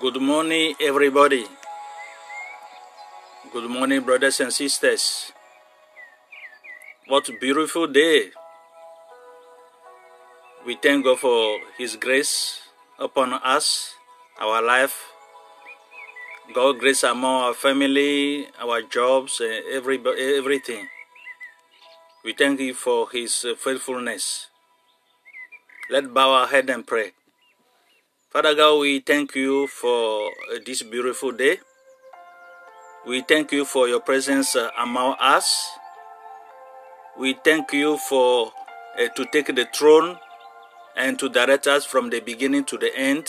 Good morning, everybody. Good morning, brothers and sisters. What a beautiful day. We thank God for His grace upon us, our life. God grace among our family, our jobs, every, everything. We thank Him for His faithfulness. Let's bow our head and pray. Father God, we thank you for this beautiful day. We thank you for your presence among us. We thank you for uh, to take the throne and to direct us from the beginning to the end.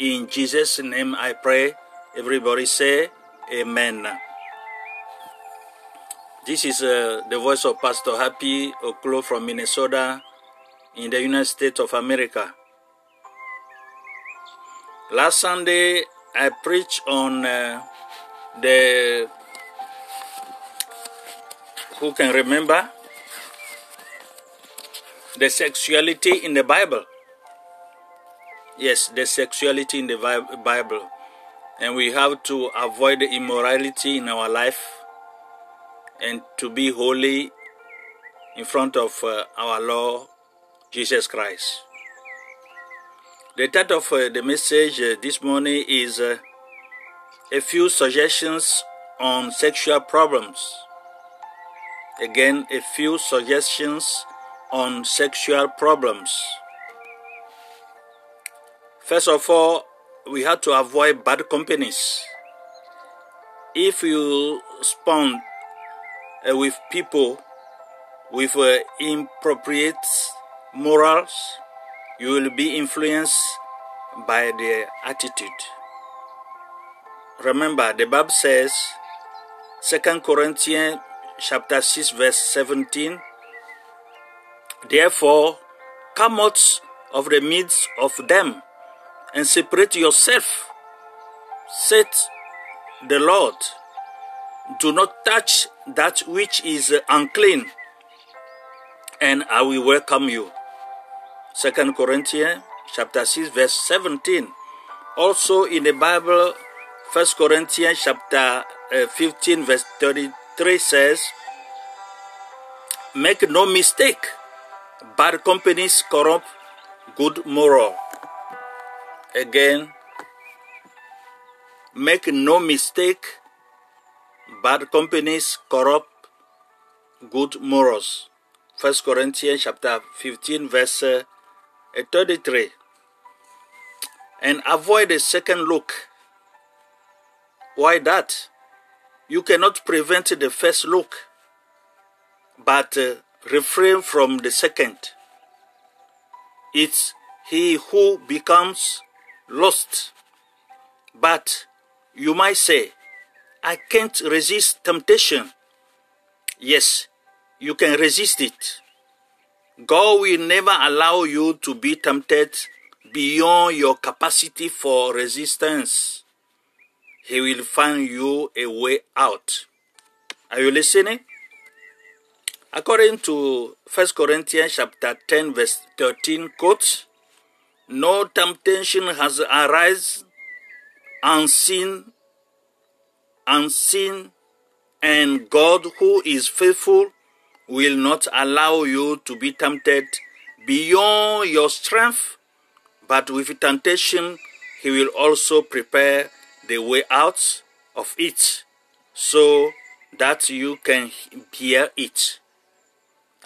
In Jesus' name I pray. Everybody say Amen. This is uh, the voice of Pastor Happy Oklo from Minnesota in the United States of America. Last Sunday, I preached on uh, the. Who can remember? The sexuality in the Bible. Yes, the sexuality in the Bible. And we have to avoid immorality in our life and to be holy in front of uh, our Lord Jesus Christ. The title of uh, the message uh, this morning is uh, A Few Suggestions on Sexual Problems. Again, a few suggestions on sexual problems. First of all, we have to avoid bad companies. If you spend uh, with people with uh, inappropriate morals, you will be influenced by their attitude. Remember, the Bible says, 2 Corinthians chapter 6 verse 17, Therefore, come out of the midst of them and separate yourself, said the Lord. Do not touch that which is unclean, and I will welcome you. Second Corinthians chapter 6 verse 17. Also in the Bible, First Corinthians chapter uh, 15 verse 33 says, Make no mistake, bad companies corrupt good moral. Again, make no mistake, bad companies corrupt good morals. First Corinthians chapter 15 verse uh, 33 and avoid a second look. Why that? You cannot prevent the first look but uh, refrain from the second. It's he who becomes lost. But you might say i can't resist temptation. Yes you can resist it God will never allow you to be tempted beyond your capacity for resistance. He will find you a way out. Are you listening? According to 1 Corinthians chapter 10 verse 13 quote, no temptation has arisen unseen, unseen, and God who is faithful will not allow you to be tempted beyond your strength, but with temptation, He will also prepare the way out of it so that you can bear it.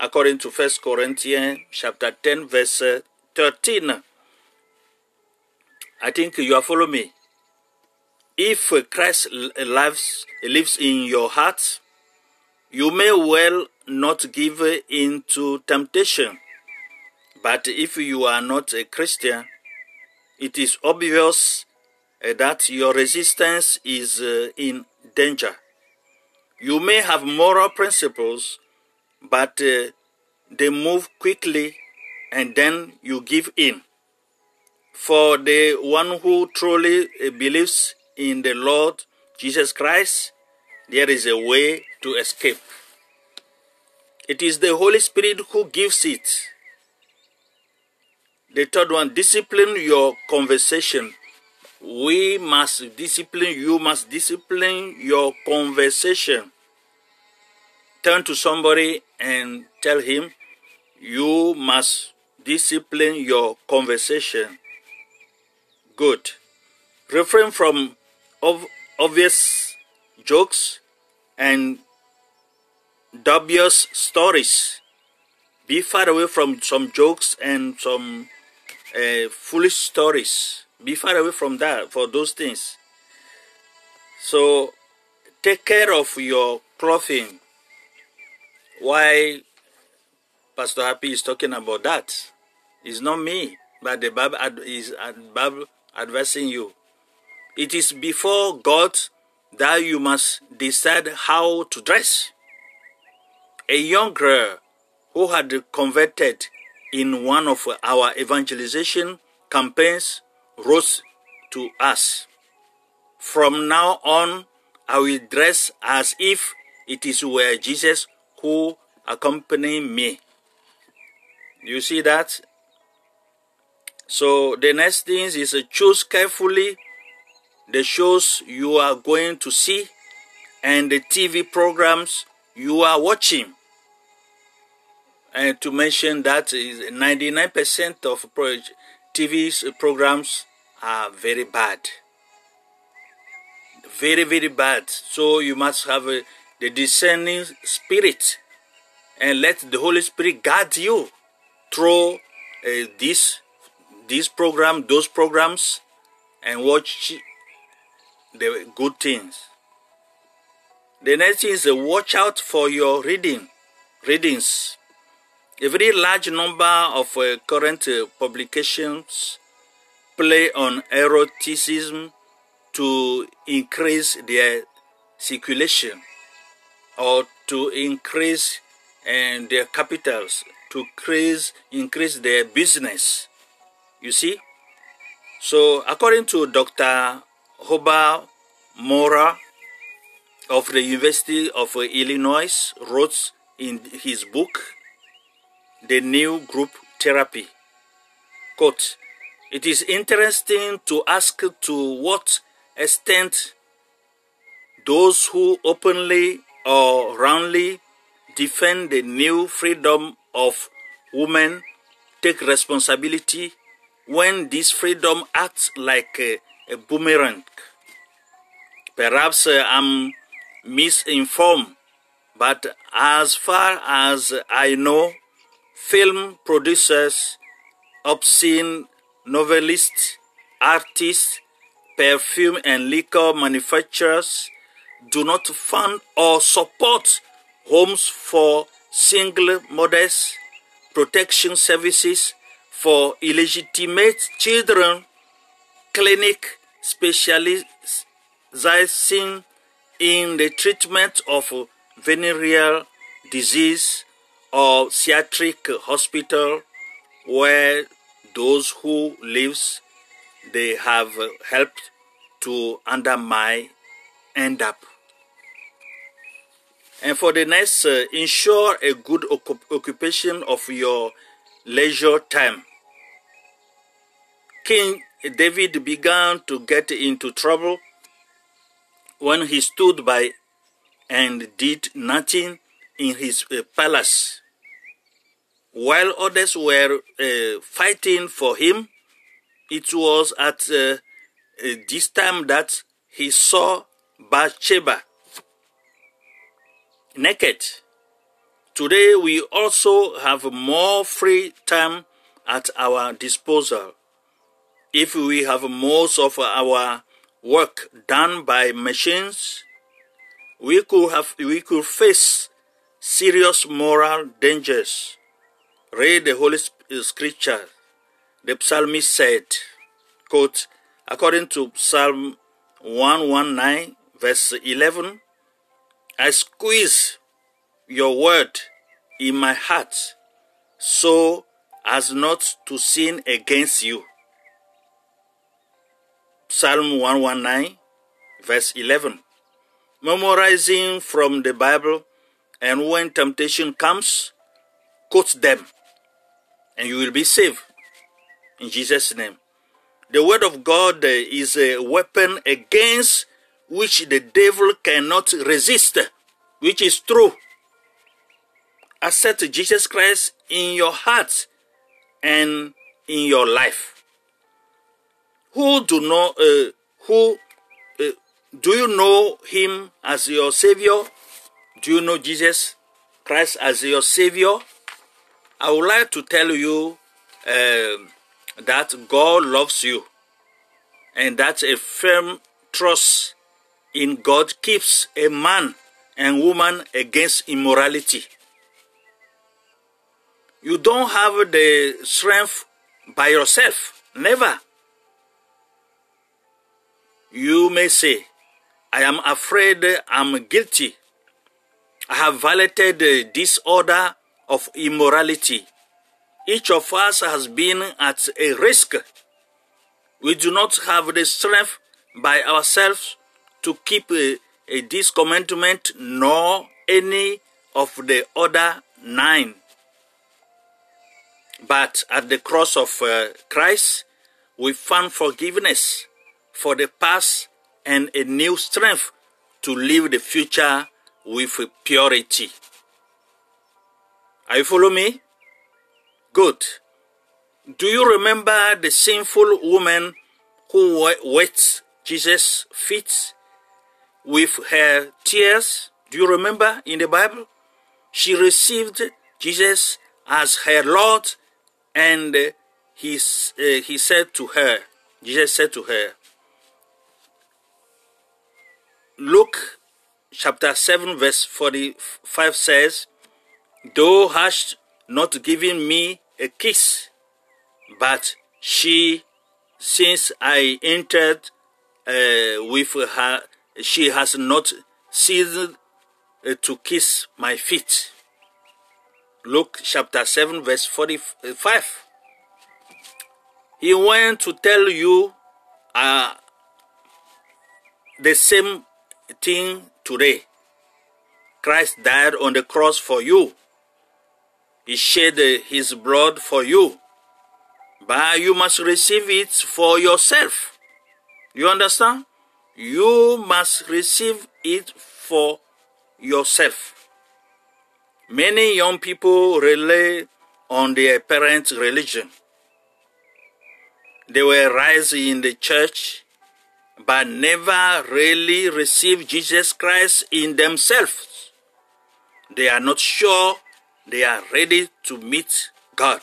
According to 1 Corinthians chapter 10 verse 13. I think you are following me. If Christ lives, lives in your heart, you may well not give in to temptation. But if you are not a Christian, it is obvious uh, that your resistance is uh, in danger. You may have moral principles, but uh, they move quickly and then you give in. For the one who truly believes in the Lord Jesus Christ, there is a way to escape. It is the Holy Spirit who gives it. The third one, discipline your conversation. we must discipline, you must discipline your conversation. Turn to somebody and tell him, you must discipline your conversation. Good. Refrain from ov- obvious jokes and dubious stories. Be far away from some jokes and some uh, foolish stories. Be far away from that for those things. So take care of your clothing. Why Pastor Happy is talking about that? It's not me, but the Bible is advising you. It is before God that you must decide how to dress. A young girl who had converted in one of our evangelization campaigns wrote to us From now on, I will dress as if it is where Jesus who accompany me. You see that? So the next thing is uh, choose carefully the shows you are going to see and the TV programs you are watching. And to mention that is 99% of TV programs are very bad. Very, very bad. So you must have a, the discerning spirit and let the Holy Spirit guide you through uh, this, this program, those programs, and watch the good things. The next is uh, watch out for your reading, readings. A very large number of uh, current uh, publications play on eroticism to increase their circulation or to increase and their capitals to increase increase their business. You see? So according to dr hobart mowrer of the university of illinois wrote in his book the new group therapy quote it is interesting to ask to what extent those who openly or roundly defend the new freedom of women take responsibility when this freedom acts like a, a boomerang. Perhaps uh, I'm misinformed, but as far as I know, film producers, obscene novelists, artists, perfume and liquor manufacturers do not fund or support homes for single mothers, protection services for illegitimate children, clinic specializing in the treatment of venereal disease or psychiatric hospital where those who lives they have helped to undermine end up. And for the next, uh, ensure a good occupation of your leisure time. King David began to get into trouble when he stood by and did nothing in his uh, palace while others were uh, fighting for him, it was at uh, uh, this time that he saw Bathsheba naked. Today we also have more free time at our disposal. If we have most of our work done by machines, we could have we could face serious moral dangers read the Holy uh, Scripture, the psalmist said, quote, according to Psalm 119, verse 11, I squeeze your word in my heart so as not to sin against you. Psalm 119, verse 11. Memorizing from the Bible, and when temptation comes, quote them and you will be saved. In Jesus' name. The word of God is a weapon against which the devil cannot resist, which is true. Accept Jesus Christ in your heart and in your life. Who do know uh, who uh, do you know him as your savior? Do you know Jesus Christ as your savior? I would like to tell you uh, that God loves you and that a firm trust in God keeps a man and woman against immorality. You don't have the strength by yourself. Never. You may say, I am afraid I'm guilty. I have violated this order of immorality. Each of us has been at a risk. We do not have the strength by ourselves to keep a, a, this commandment nor any of the other nine. But at the cross of uh, Christ, we found forgiveness for the past and a new strength to live the future with purity. Are you follow me? Good. Do you remember the sinful woman who wet Jesus' feet with her tears? Do you remember in the Bible? She received Jesus as her Lord and he, uh, he said to her, Jesus said to her, Luke chapter 7 verse 45 says, Thou hast not given me a kiss, but she, since I entered uh, with her, she has not ceased uh, to kiss my feet. Luke chapter 7, verse 45. He went to tell you uh, the same thing today. Christ died on the cross for you. He shed his blood for you. But you must receive it for yourself. You understand? You must receive it for yourself. Many young people rely on their parents' religion. They were raised in the church, but never really receive Jesus Christ in themselves. They are not sure they are ready to meet God.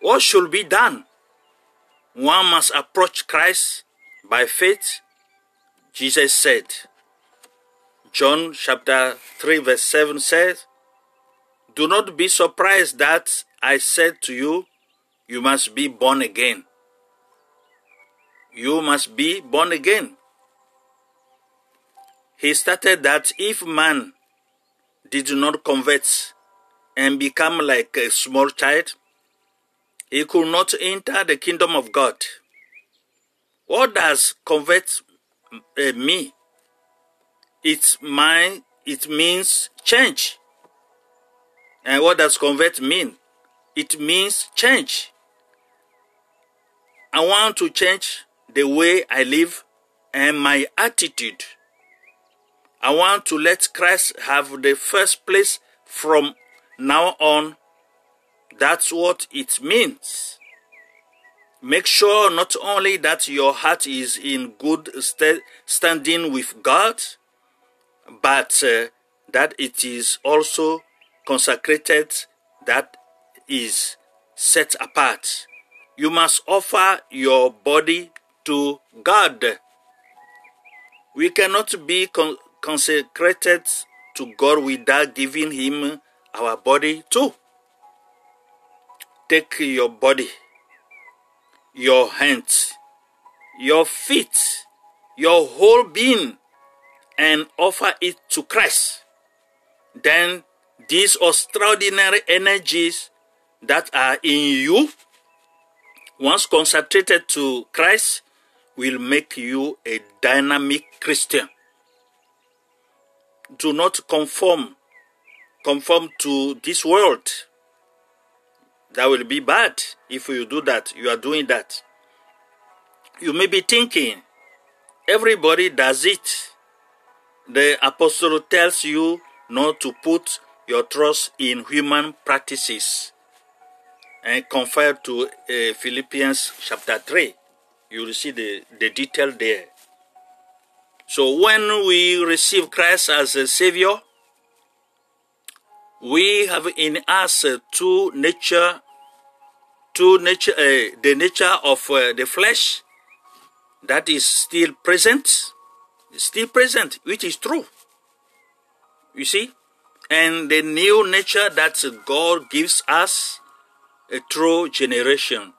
What should be done? One must approach Christ by faith, Jesus said. John chapter 3 verse 7 says, Do not be surprised that I said to you, you must be born again. You must be born again. He started that if man did not convert and become like a small child, he could not enter the kingdom of God. What does convert uh, mean? It's my, it means change. And what does convert mean? It means change. I want to change the way I live and my attitude. I want to let Christ have the first place from now on. That's what it means. Make sure not only that your heart is in good st- standing with God, but uh, that it is also consecrated, that is set apart. You must offer your body to God. We cannot be con- consecrated to God without giving Him our body too. Take your body, your hands, your feet, your whole being, and offer it to Christ. Then these extraordinary energies that are in you, once concentrated to Christ, will make you a dynamic Christian. Do not conform conform to this world. That will be bad if you do that. You are doing that. You may be thinking, everybody does it. The apostle tells you not to put your trust in human practices. And compared to uh, Philippians chapter 3, you will see the, the detail there. So when we receive Christ as a Savior, we have in us two nature, two nature, uh, the nature of uh, the flesh that is still present, still present, which is true. You see, and the new nature that God gives us a true generation.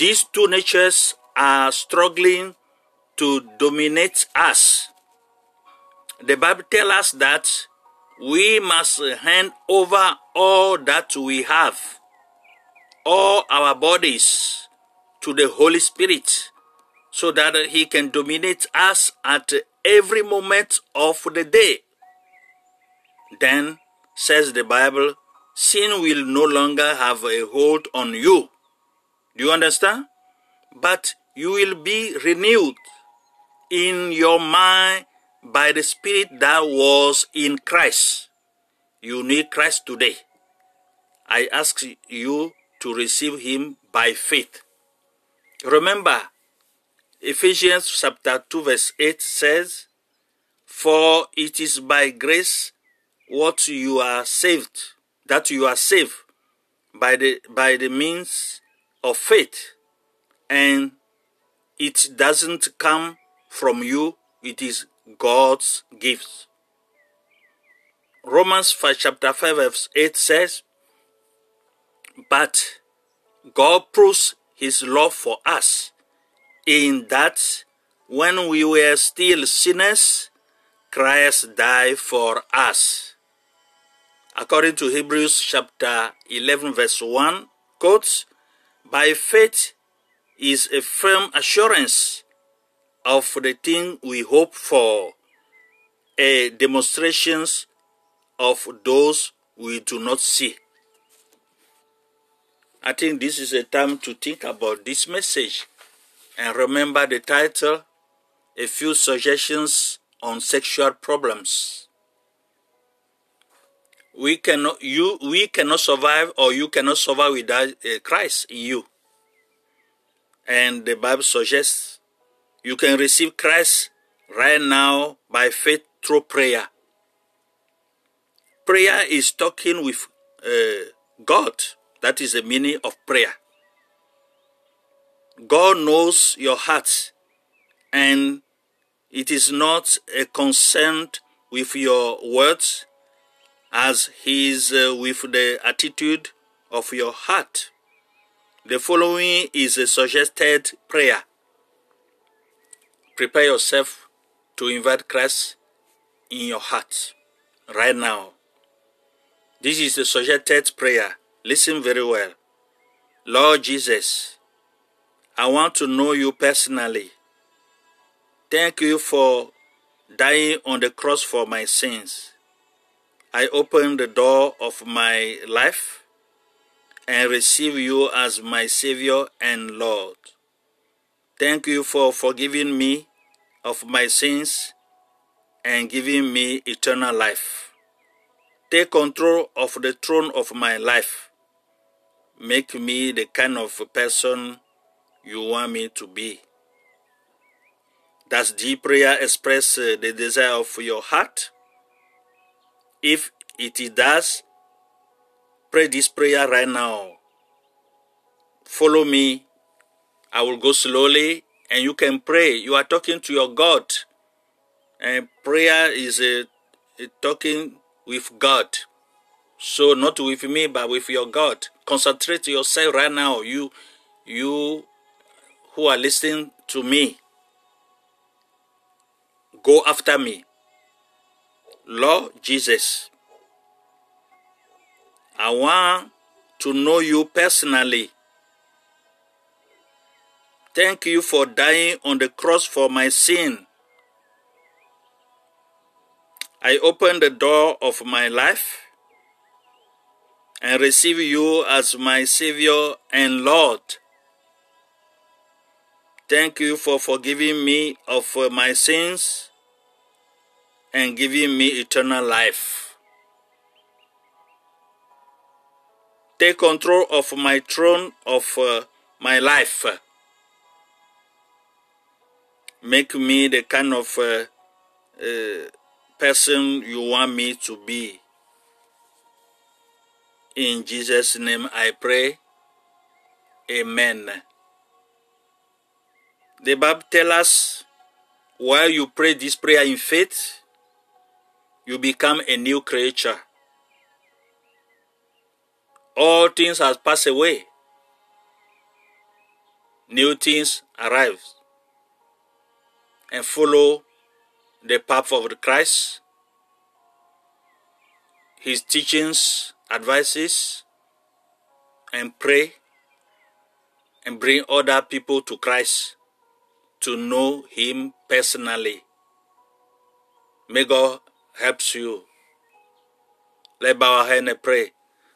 These two natures are struggling to dominate us. The Bible tells us that we must hand over all that we have, all our bodies, to the Holy Spirit so that He can dominate us at every moment of the day. Then, says the Bible, sin will no longer have a hold on you. Do you understand? But you will be renewed in your mind by the Spirit that was in Christ. You need Christ today. I ask you to receive Him by faith. Remember, Ephesians chapter 2 verse 8 says, For it is by grace what you are saved, that you are saved by the by the means of faith. And it doesn't come from you, it is God's gift. Romans 5, chapter 5 verse 8 says, But God proves his love for us in that when we were still sinners, Christ died for us. According to Hebrews chapter 11 verse 1, quotes, By faith is a firm assurance of the thing we hope for, a demonstrations of those we do not see. I think this is a time to think about this message and remember the title A Few Suggestions on Sexual Problems. We cannot, you, we cannot survive or you cannot survive without uh, Christ in you. And the Bible suggests you can receive Christ right now by faith through prayer. Prayer is talking with uh, God. That is the meaning of prayer. God knows your heart, and it is not a concern with your words as He is uh, with the attitude of your heart. The following is a suggested prayer. Prepare yourself to invite Christ in your heart right now. This is a suggested prayer. Listen very well. Lord Jesus, I want to know you personally. Thank you for dying on the cross for my sins. I open the door of my life and receive you as my Savior and Lord. Thank you for forgiving me of my sins and giving me eternal life. Take control of the throne of my life. Make me the kind of person you want me to be. Does the prayer express uh, the desire of your heart? If it does, pray this prayer right now. Follow me. I will go slowly and you can pray. You are talking to your God. And prayer is a, a talking with God. So not with me, but with your God. Concentrate yourself right now. You, you who are listening to me, go after me. Lord Jesus, I want to know you personally. Thank you for dying on the cross for my sin. I open the door of my life and receive you as my Savior and Lord. Thank you for forgiving me of my sins and giving me eternal life. Take control of my throne of uh, my life. Make me the kind of uh, uh, person you want me to be. In Jesus' name I pray. Amen. The Bible tells us while you pray this prayer in faith, you become a new creature. All things have passed away. New things arrive. And follow the path of Christ, his teachings, advices, and pray and bring other people to Christ to know Him personally. May God help you. Let's bow our head and pray.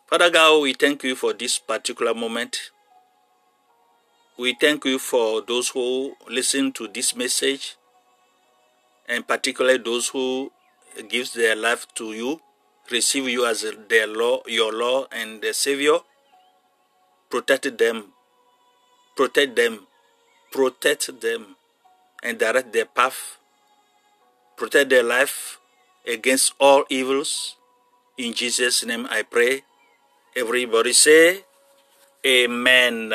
Father God, we thank you for this particular moment. We thank you for those who listen to this message, and particularly those who gives their life to you, receive you as their law, your Lord and their Savior. Protect them, protect them, protect them and direct their path, protect their life against all evils. In Jesus' name I pray. Everybody say, Amen.